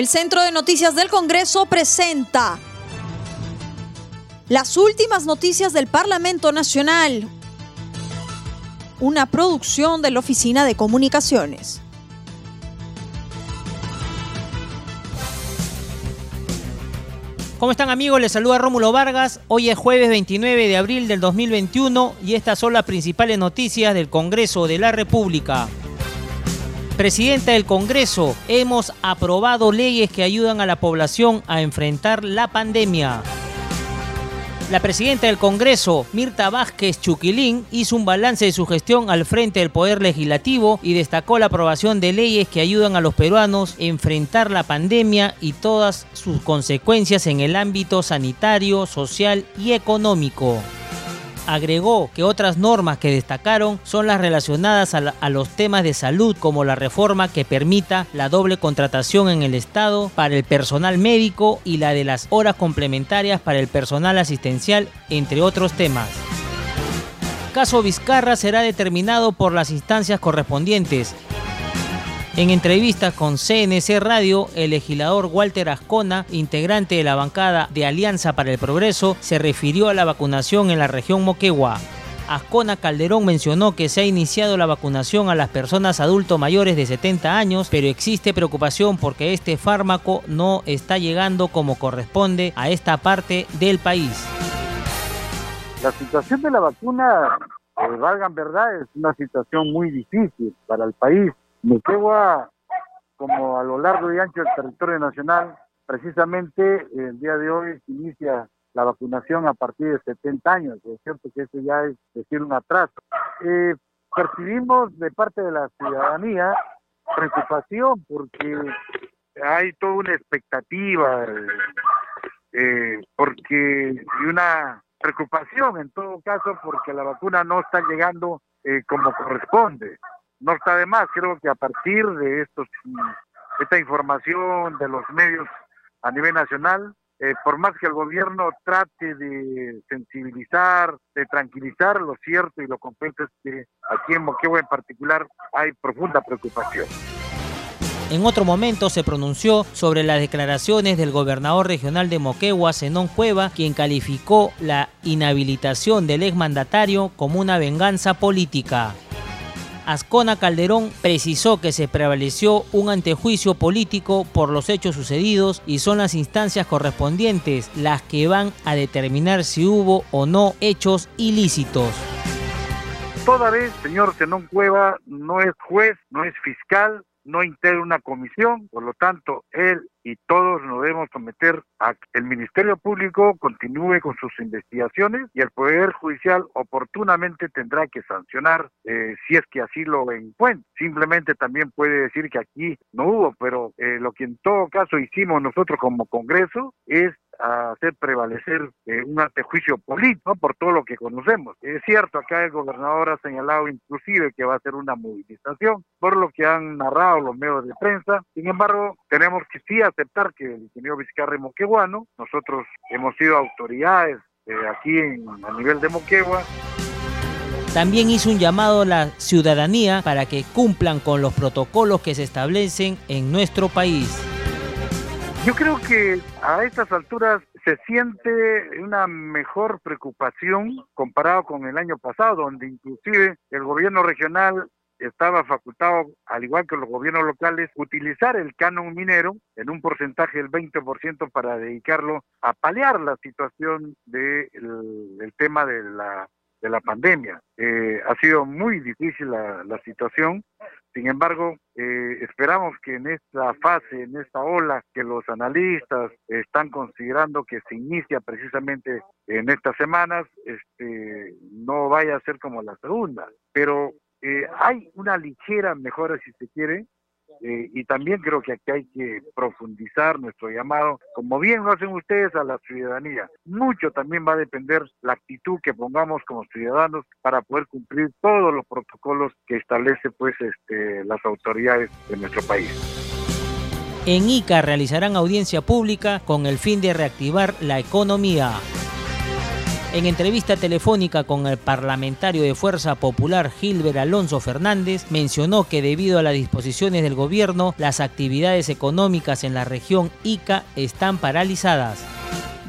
El Centro de Noticias del Congreso presenta las últimas noticias del Parlamento Nacional, una producción de la Oficina de Comunicaciones. ¿Cómo están amigos? Les saluda Rómulo Vargas. Hoy es jueves 29 de abril del 2021 y estas son las principales noticias del Congreso de la República. Presidenta del Congreso, hemos aprobado leyes que ayudan a la población a enfrentar la pandemia. La presidenta del Congreso, Mirta Vázquez Chuquilín, hizo un balance de su gestión al frente del Poder Legislativo y destacó la aprobación de leyes que ayudan a los peruanos a enfrentar la pandemia y todas sus consecuencias en el ámbito sanitario, social y económico. Agregó que otras normas que destacaron son las relacionadas a, los temas de salud como la reforma que permita la doble contratación en el Estado para el personal médico y la de las horas complementarias para el personal asistencial, entre otros temas. Caso Vizcarra será determinado por las instancias correspondientes en entrevistas con CNC Radio, el legislador Walter Ascona, integrante de la bancada de Alianza para el Progreso, se refirió a la vacunación en la región Moquegua. Ascona Calderón mencionó que se ha iniciado la vacunación a las personas adultos mayores de 70 años, pero existe preocupación porque este fármaco no está llegando como corresponde a esta parte del país. La situación de la vacuna, eh, valgan verdad, es una situación muy difícil para el país. Moquegua, como a lo largo y ancho del territorio nacional, precisamente el día de hoy se inicia la vacunación a partir de 70 años. Es cierto que eso ya es decir un atraso. Eh, percibimos de parte de la ciudadanía preocupación porque hay toda una expectativa, eh, porque y una preocupación en todo caso porque la vacuna no está llegando eh, como corresponde no está de más, creo que a partir de esta información de los medios a nivel nacional, eh, por más que el gobierno trate de sensibilizar, de tranquilizar, lo cierto y lo completo es que aquí en Moquegua en particular hay profunda preocupación. En otro momento se pronunció sobre las declaraciones del gobernador regional de Moquegua, Zenón Cueva, quien calificó la inhabilitación del exmandatario como una venganza política. Ascona Calderón precisó que se prevaleció un antejuicio político por los hechos sucedidos y son las instancias correspondientes las que van a determinar si hubo o no hechos ilícitos. Toda vez, señor Zenón Cueva no es juez, no es fiscal, no integra una comisión, por lo tanto, él y todos nos debemos someter a que el Ministerio Público continúe con sus investigaciones y el Poder Judicial oportunamente tendrá que sancionar eh, si es que así lo encuentra. Simplemente también puede decir que aquí no hubo, pero eh, lo que en todo caso hicimos nosotros como Congreso es hacer prevalecer eh, un antejuicio político por todo lo que conocemos. Es cierto, acá el gobernador ha señalado inclusive que va a hacer una movilización por lo que han narrado los medios de prensa. Sin embargo, tenemos que sí aceptar que el ingeniero Vizcarra Moqueguano, nosotros hemos sido autoridades eh, aquí en, a nivel de Moquegua, también hizo un llamado a la ciudadanía para que cumplan con los protocolos que se establecen en nuestro país. Yo creo que a estas alturas se siente una mejor preocupación comparado con el año pasado, donde inclusive el gobierno regional estaba facultado, al igual que los gobiernos locales, utilizar el canon minero en un porcentaje del 20% para dedicarlo a paliar la situación del el tema de la, de la pandemia. Eh, ha sido muy difícil la, la situación sin embargo, eh, esperamos que en esta fase, en esta ola que los analistas están considerando que se inicia precisamente en estas semanas, este, no vaya a ser como la segunda. Pero eh, hay una ligera mejora, si se quiere, eh, y también creo que aquí hay que profundizar nuestro llamado, como bien lo hacen ustedes, a la ciudadanía. Mucho también va a depender la actitud que pongamos como ciudadanos para poder cumplir todos los protocolos que establece pues este, las autoridades de nuestro país. En ICA realizarán audiencia pública con el fin de reactivar la economía. En entrevista telefónica con el parlamentario de Fuerza Popular Gilbert Alonso Fernández, mencionó que debido a las disposiciones del gobierno, las actividades económicas en la región Ica están paralizadas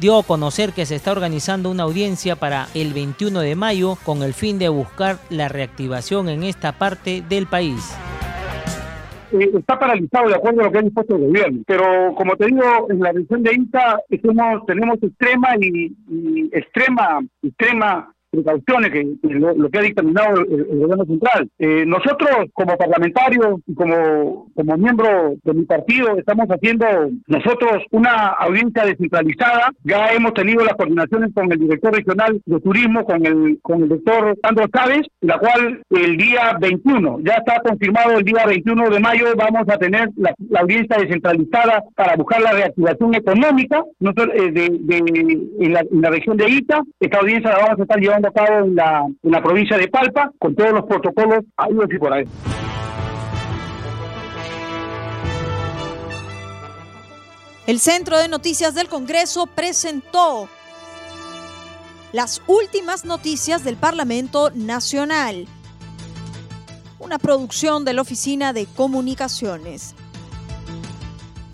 dio a conocer que se está organizando una audiencia para el 21 de mayo con el fin de buscar la reactivación en esta parte del país. Eh, está paralizado de acuerdo a lo que ha dispuesto el gobierno. Pero como te digo, en la región de Inca tenemos extrema y extrema, extrema precauciones que, lo, que ha dictaminado el, gobierno central. Eh, nosotros como parlamentarios y como, como miembro de mi partido estamos haciendo nosotros una audiencia descentralizada. Ya hemos tenido las coordinaciones con el director regional de turismo, con el, con el doctor Sandro Chávez, la cual el día 21, ya está confirmado el día 21 de mayo, vamos a tener la, audiencia descentralizada para buscar la reactivación económica eh, de, de, en, la, en la región de Ita. Esta audiencia la vamos a estar llevando la, en la provincia de Palpa, con todos los protocolos ahí y por ahí. El Centro de Noticias del Congreso presentó las últimas noticias del Parlamento Nacional, una producción de la Oficina de Comunicaciones.